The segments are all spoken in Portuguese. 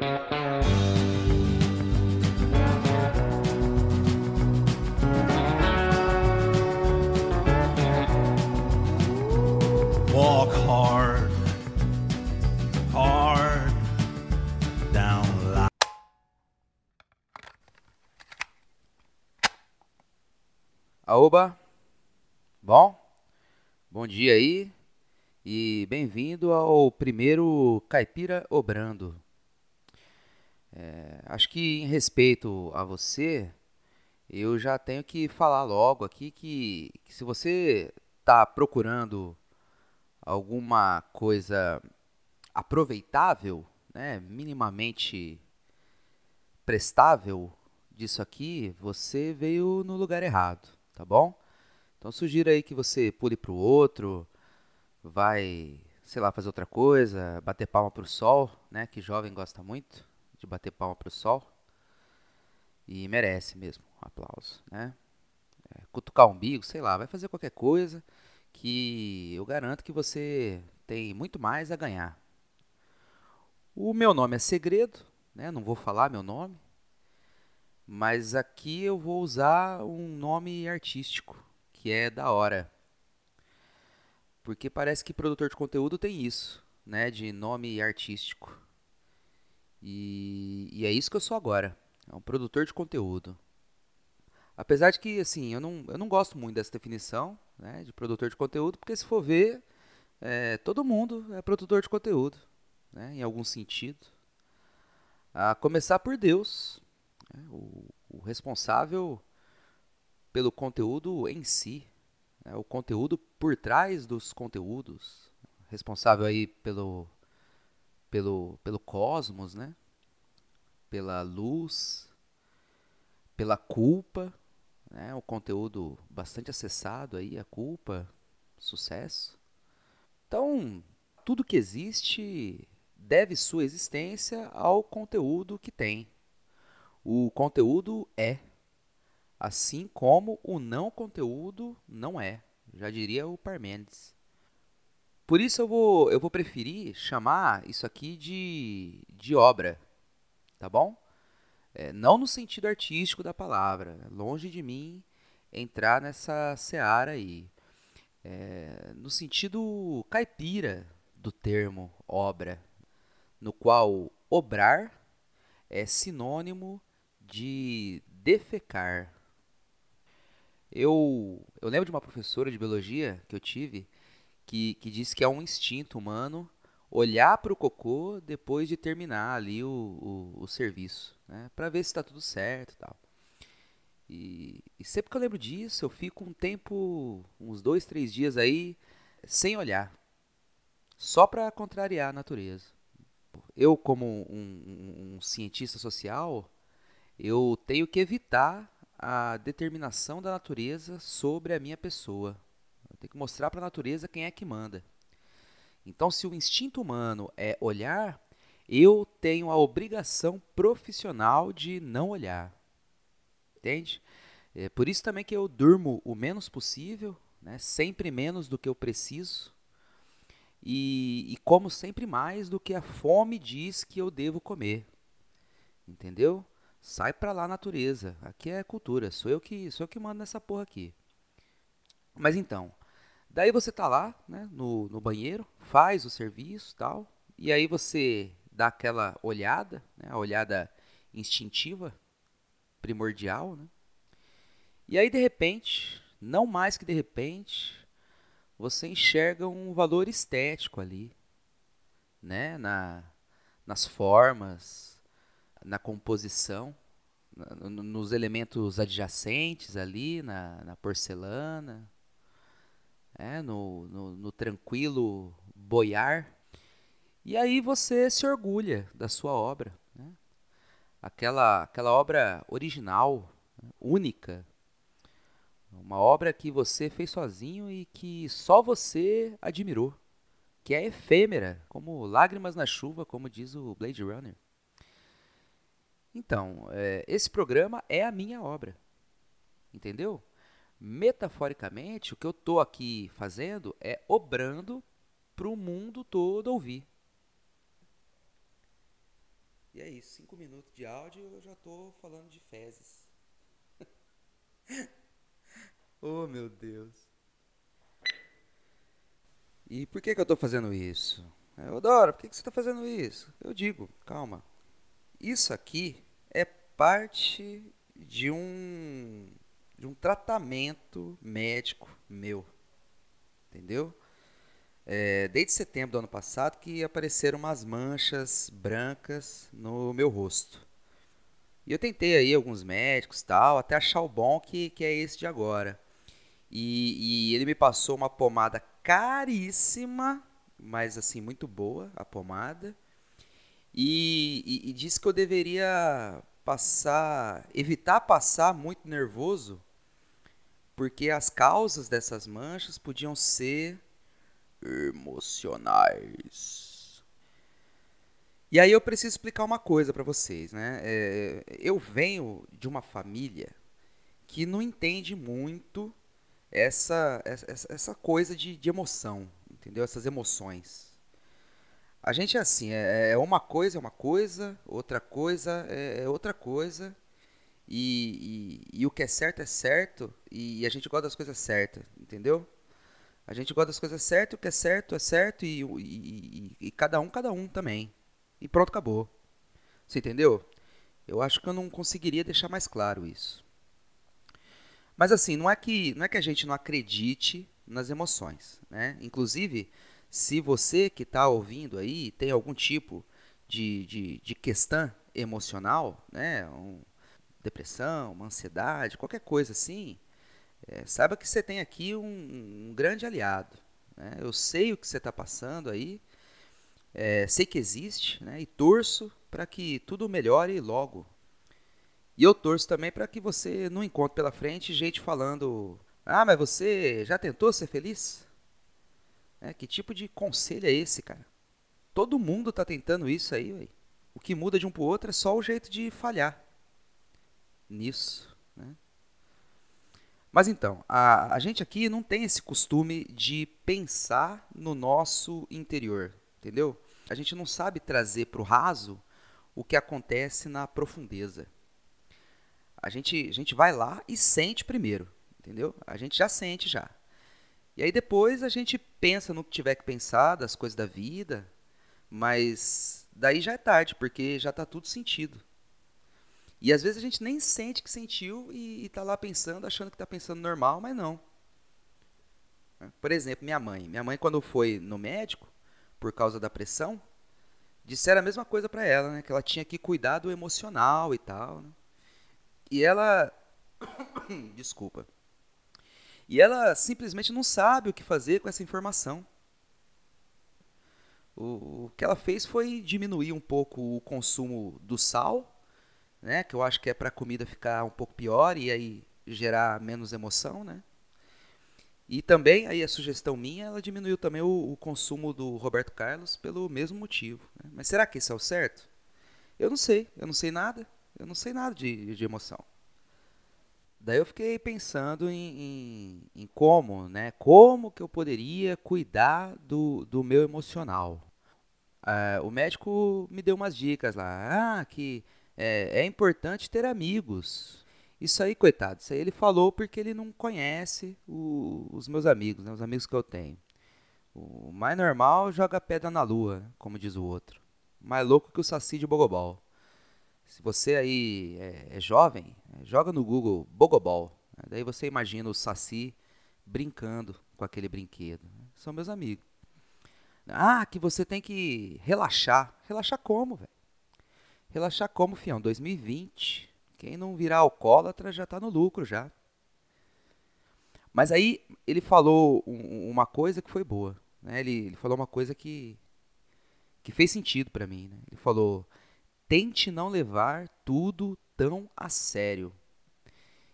Walk hard, hard down line. Aoba, bom? Bom dia aí e bem-vindo ao primeiro Caipira Obrando. É, acho que em respeito a você, eu já tenho que falar logo aqui que, que se você está procurando alguma coisa aproveitável, né, minimamente prestável disso aqui, você veio no lugar errado, tá bom? Então sugiro aí que você pule para o outro, vai, sei lá, fazer outra coisa, bater palma para o sol, né? Que jovem gosta muito de bater palma para o sol e merece mesmo um aplauso, né? É, cutucar o umbigo, sei lá, vai fazer qualquer coisa que eu garanto que você tem muito mais a ganhar. O meu nome é Segredo, né? Não vou falar meu nome, mas aqui eu vou usar um nome artístico que é da hora. Porque parece que produtor de conteúdo tem isso, né? De nome artístico. E, e é isso que eu sou agora. É um produtor de conteúdo. Apesar de que, assim, eu não, eu não gosto muito dessa definição né, de produtor de conteúdo, porque se for ver, é, todo mundo é produtor de conteúdo, né, em algum sentido. A começar por Deus, né, o, o responsável pelo conteúdo em si, né, o conteúdo por trás dos conteúdos, responsável aí pelo, pelo, pelo cosmos, né, pela luz, pela culpa, né, o conteúdo bastante acessado aí, a culpa, sucesso. Então, tudo que existe deve sua existência ao conteúdo que tem. O conteúdo é, assim como o não conteúdo não é, já diria o Parmênides. Por isso eu vou, eu vou preferir chamar isso aqui de, de obra, tá bom? É, não no sentido artístico da palavra, longe de mim entrar nessa seara aí. É, no sentido caipira do termo obra, no qual obrar é sinônimo de defecar. Eu, eu lembro de uma professora de biologia que eu tive que, que disse que é um instinto humano olhar para o cocô depois de terminar ali o, o, o serviço, né? Para ver se está tudo certo e tal. E, e, sempre que eu lembro disso, eu fico um tempo, uns dois, três dias aí, sem olhar. Só para contrariar a natureza. Eu, como um, um, um cientista social, eu tenho que evitar a determinação da natureza sobre a minha pessoa. Tenho que mostrar para a natureza quem é que manda. Então, se o instinto humano é olhar, eu tenho a obrigação profissional de não olhar. Entende? É por isso também que eu durmo o menos possível, né? sempre menos do que eu preciso, e, e como sempre mais do que a fome diz que eu devo comer. Entendeu? Sai pra lá, natureza. Aqui é cultura. Sou eu que sou eu que mando nessa porra aqui. Mas então, Daí você tá lá, né, no, no banheiro, faz o serviço tal, e aí você dá aquela olhada, né, a olhada instintiva, primordial, né? E aí de repente, não mais que de repente, você enxerga um valor estético ali, né, na, nas formas, na composição, na, nos elementos adjacentes ali, na, na porcelana, é, no, no, no tranquilo boiar. E aí você se orgulha da sua obra. Né? Aquela, aquela obra original, única. Uma obra que você fez sozinho e que só você admirou. Que é efêmera, como lágrimas na chuva, como diz o Blade Runner. Então, é, esse programa é a minha obra. Entendeu? Metaforicamente, o que eu estou aqui fazendo é obrando para o mundo todo ouvir. E é isso, cinco minutos de áudio eu já tô falando de fezes. oh meu Deus. E por que, que eu tô fazendo isso? Eu Dora, por que, que você tá fazendo isso? Eu digo, calma. Isso aqui é parte de um de um tratamento médico meu. Entendeu? É, desde setembro do ano passado que apareceram umas manchas brancas no meu rosto. E eu tentei aí alguns médicos tal, até achar o bom que, que é esse de agora. E, e ele me passou uma pomada caríssima, mas assim, muito boa a pomada. E, e, e disse que eu deveria passar, evitar passar muito nervoso, porque as causas dessas manchas podiam ser emocionais. E aí eu preciso explicar uma coisa para vocês, né? É, eu venho de uma família que não entende muito essa, essa, essa coisa de, de emoção, entendeu? Essas emoções. A gente é assim, é, é uma coisa é uma coisa, outra coisa é, é outra coisa, e, e, o que é certo é certo, e, a gente gosta das coisas certas, entendeu? A gente gosta das coisas certas, o que é certo é certo e, e, e, e, cada um, cada um também. E pronto, acabou. Você entendeu? Eu acho que eu não conseguiria deixar mais claro isso. Mas assim, não é que, não é que a gente não acredite nas emoções. Né? Inclusive, se você que está ouvindo aí tem algum tipo de, de, de questão emocional, né? Um, depressão, uma ansiedade, qualquer coisa assim, é, saiba que você tem aqui um, um grande aliado. Né? Eu sei o que você está passando aí, é, sei que existe né? e torço para que tudo melhore logo. E eu torço também para que você não encontre pela frente gente falando: Ah, mas você já tentou ser feliz? É, que tipo de conselho é esse, cara? Todo mundo está tentando isso aí, véio. O que muda de um para o outro é só o jeito de falhar nisso. Né? Mas então, a, a gente aqui não tem esse costume de pensar no nosso interior, entendeu? A gente não sabe trazer para o raso o que acontece na profundeza. A gente, a gente vai lá e sente primeiro, entendeu? A gente já sente já. E aí depois a gente pensa no que tiver que pensar das coisas da vida, mas daí já é tarde, porque já está tudo sentido. E às vezes a gente nem sente que sentiu e, está lá pensando, achando que está pensando normal, mas não. Por exemplo, minha mãe. Minha mãe, quando foi no médico, por causa da pressão, disseram a mesma coisa para ela, né? Que ela tinha que cuidar do emocional e tal. Né? E ela. Desculpa. E ela simplesmente não sabe o que fazer com essa informação. O, o que ela fez foi diminuir um pouco o consumo do sal né? Que eu acho que é para a comida ficar um pouco pior e aí gerar menos emoção, né? E também, aí a sugestão minha, ela diminuiu também o, o consumo do Roberto Carlos pelo mesmo motivo. Né? Mas será que isso é o certo? Eu não sei, eu não sei nada, eu não sei nada de, de emoção. Daí eu fiquei pensando em, em, em, como, né? Como que eu poderia cuidar do, do meu emocional. Uh, o médico me deu umas dicas lá. Ah, que é, é importante ter amigos. Isso aí, coitado, isso aí ele falou porque ele não conhece o, os meus amigos, né, os amigos que eu tenho. O mais normal joga pedra na lua, como diz o outro. Mais louco que o Saci de Bogobol. Se você aí é, é jovem, é, joga no Google Bogobol. Né, daí você imagina o Saci brincando com aquele brinquedo. São meus amigos. Ah, que você tem que relaxar. Relaxar como, velho? Relaxar como, fião? 2020. Quem não virar alcoólatra já está no lucro já. Mas aí ele falou um, uma coisa que foi boa. Né? Ele, ele, falou uma coisa que, que fez sentido para mim. Né? Ele falou: tente não levar tudo tão a sério.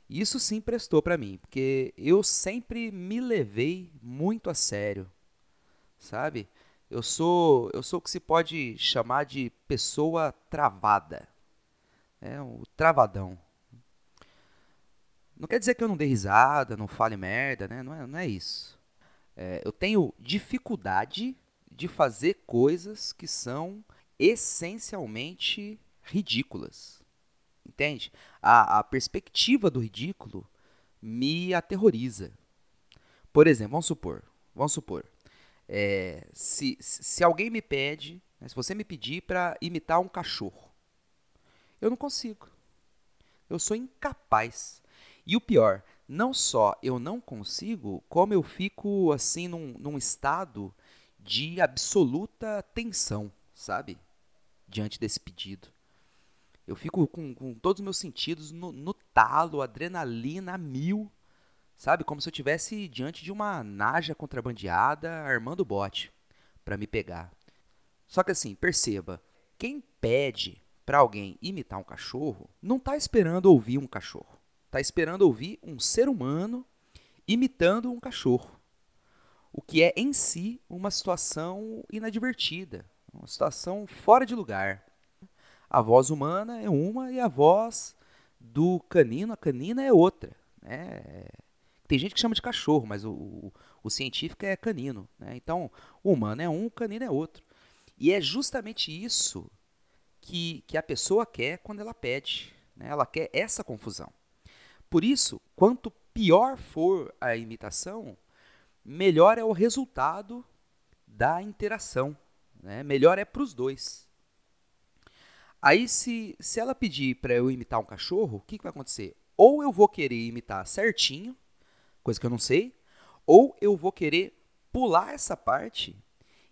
Isso sim prestou para mim, porque eu sempre me levei muito a sério, sabe? Eu sou, eu sou o que se pode chamar de pessoa travada. É o travadão. Não quer dizer que eu não dê risada, não fale merda, né? Não é, não é isso. É, eu tenho dificuldade de fazer coisas que são essencialmente ridículas. Entende? A, a perspectiva do ridículo me aterroriza. Por exemplo, vamos supor, vamos supor, é, se, se alguém me pede, né, se você me pedir para imitar um cachorro, eu não consigo. Eu sou incapaz. E o pior, não só eu não consigo, como eu fico assim num, num estado de absoluta tensão, sabe? Diante desse pedido. Eu fico com, com todos os meus sentidos no, no talo, adrenalina a mil, sabe? Como se eu estivesse diante de uma naja contrabandeada armando bote para me pegar. Só que assim, perceba, quem pede para alguém imitar um cachorro não está esperando ouvir um cachorro. Está esperando ouvir um ser humano imitando um cachorro. O que é em si uma situação inadvertida, uma situação fora de lugar. A voz humana é uma e a voz do canino, a canina é outra. Né? Tem gente que chama de cachorro, mas o, o, o científico é canino. Né? Então, o humano é um, o canino é outro. E é justamente isso que, que a pessoa quer quando ela pede. Né? Ela quer essa confusão. Por isso, quanto pior for a imitação, melhor é o resultado da interação. Né? Melhor é para os dois. Aí, se, se ela pedir para eu imitar um cachorro, o que, que vai acontecer? Ou eu vou querer imitar certinho, coisa que eu não sei, ou eu vou querer pular essa parte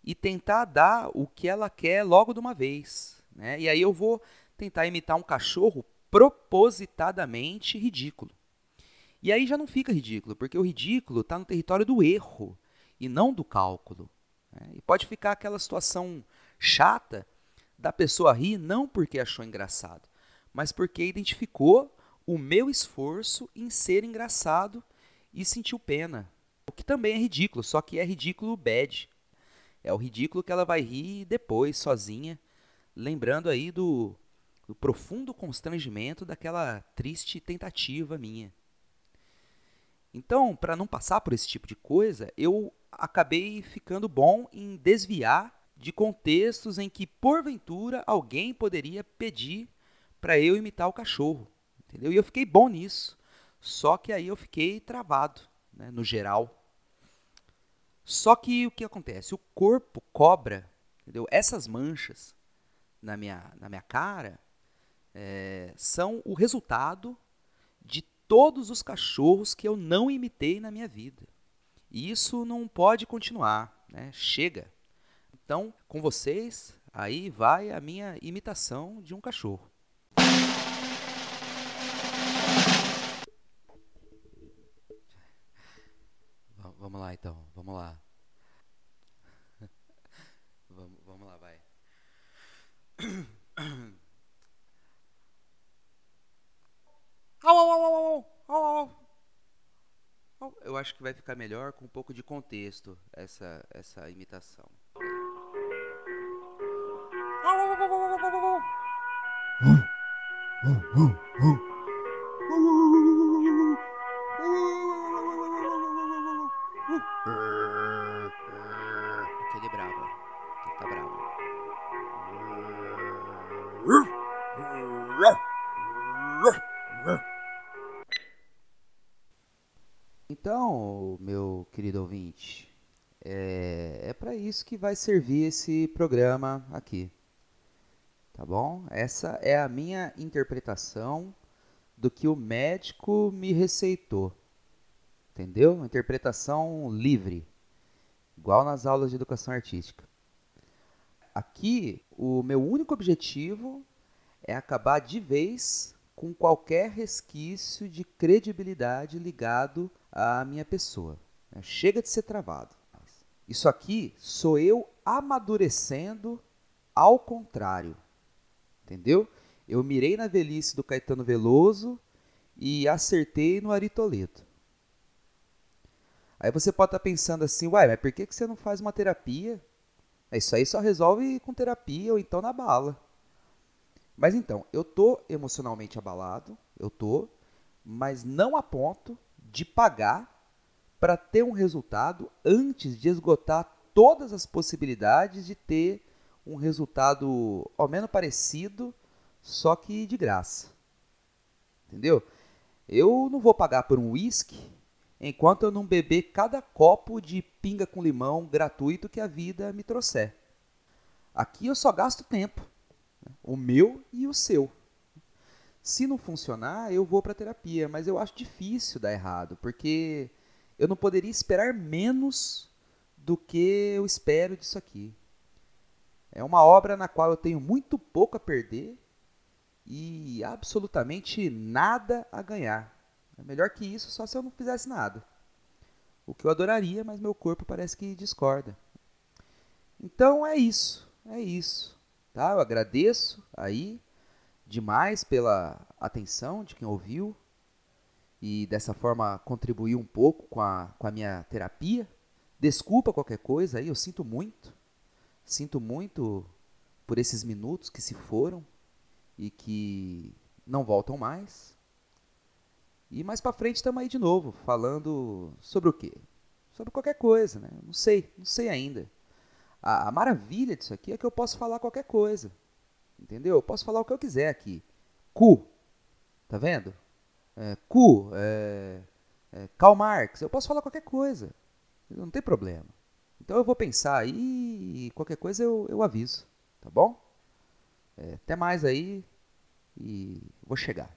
e tentar dar o que ela quer logo de uma vez. Né? E aí eu vou tentar imitar um cachorro propositadamente ridículo. E aí já não fica ridículo, porque o ridículo está no território do erro e não do cálculo. Né? E pode ficar aquela situação chata da pessoa rir não porque achou engraçado, mas porque identificou o meu esforço em ser engraçado e sentiu pena. O que também é ridículo, só que é ridículo bad. É o ridículo que ela vai rir depois, sozinha, lembrando aí do, do profundo constrangimento daquela triste tentativa minha. Então, para não passar por esse tipo de coisa, eu acabei ficando bom em desviar de contextos em que, porventura, alguém poderia pedir para eu imitar o cachorro. Entendeu? E eu fiquei bom nisso. Só que aí eu fiquei travado, né, no geral. Só que o que acontece? O corpo cobra, entendeu? Essas manchas na minha, na minha cara é, são o resultado de todos os cachorros que eu não imitei na minha vida. E isso não pode continuar, né? Chega. Então, com vocês, aí vai a minha imitação de um cachorro. Vamos lá então, vamos lá. vamos, vamos lá, vai. Au, au, au, au, au, au. Eu acho que vai ficar melhor com um pouco de contexto essa, essa imitação. Aquele isso que vai servir esse programa aqui. Tá bom? Essa é a minha interpretação do que o médico me receitou. Entendeu? Interpretação livre, igual nas aulas de educação artística. Aqui, o meu único objetivo é acabar de vez com qualquer resquício de credibilidade ligado à minha pessoa. Chega de ser travado. Isso aqui sou eu amadurecendo ao contrário. Entendeu? Eu mirei na velhice do Caetano Veloso e acertei no Ari. Aí você pode estar tá pensando assim, uai, mas por que você não faz uma terapia? É, isso aí só resolve com terapia ou então na bala. Mas então, eu tô emocionalmente abalado, eu tô, mas não a ponto de pagar para ter um resultado antes de esgotar todas as possibilidades de ter um resultado ao menos parecido, só que de graça. Entendeu? Eu não vou pagar por um uísque enquanto eu não beber cada copo de pinga com limão gratuito que a vida me trouxer. Aqui eu só gasto tempo, né? o meu e o seu. Se não funcionar, eu vou para terapia, mas eu acho difícil dar errado, porque eu não poderia esperar menos do que eu espero disso aqui. É uma obra na qual eu tenho muito pouco a perder e absolutamente nada a ganhar. É melhor que isso só se eu não fizesse nada. O que eu adoraria, mas meu corpo parece que discorda. Então é isso, é isso. Tá? Eu agradeço aí demais pela atenção de quem ouviu e dessa forma contribuir um pouco com a, com a minha terapia. Desculpa qualquer coisa aí, eu sinto muito. Sinto muito por esses minutos que se foram e que não voltam mais. E mais para frente estamos aí de novo, falando sobre o quê? Sobre qualquer coisa, né? Não sei, não sei ainda. A, a, maravilha disso aqui é que eu posso falar qualquer coisa. Entendeu? Eu posso falar o que eu quiser aqui. Cu. Tá vendo? É, cu. É, é, Karl Marx. Eu posso falar qualquer coisa. Não tem problema. Então eu vou pensar aí e qualquer coisa eu, eu aviso. Tá bom? É, até mais aí e vou chegar.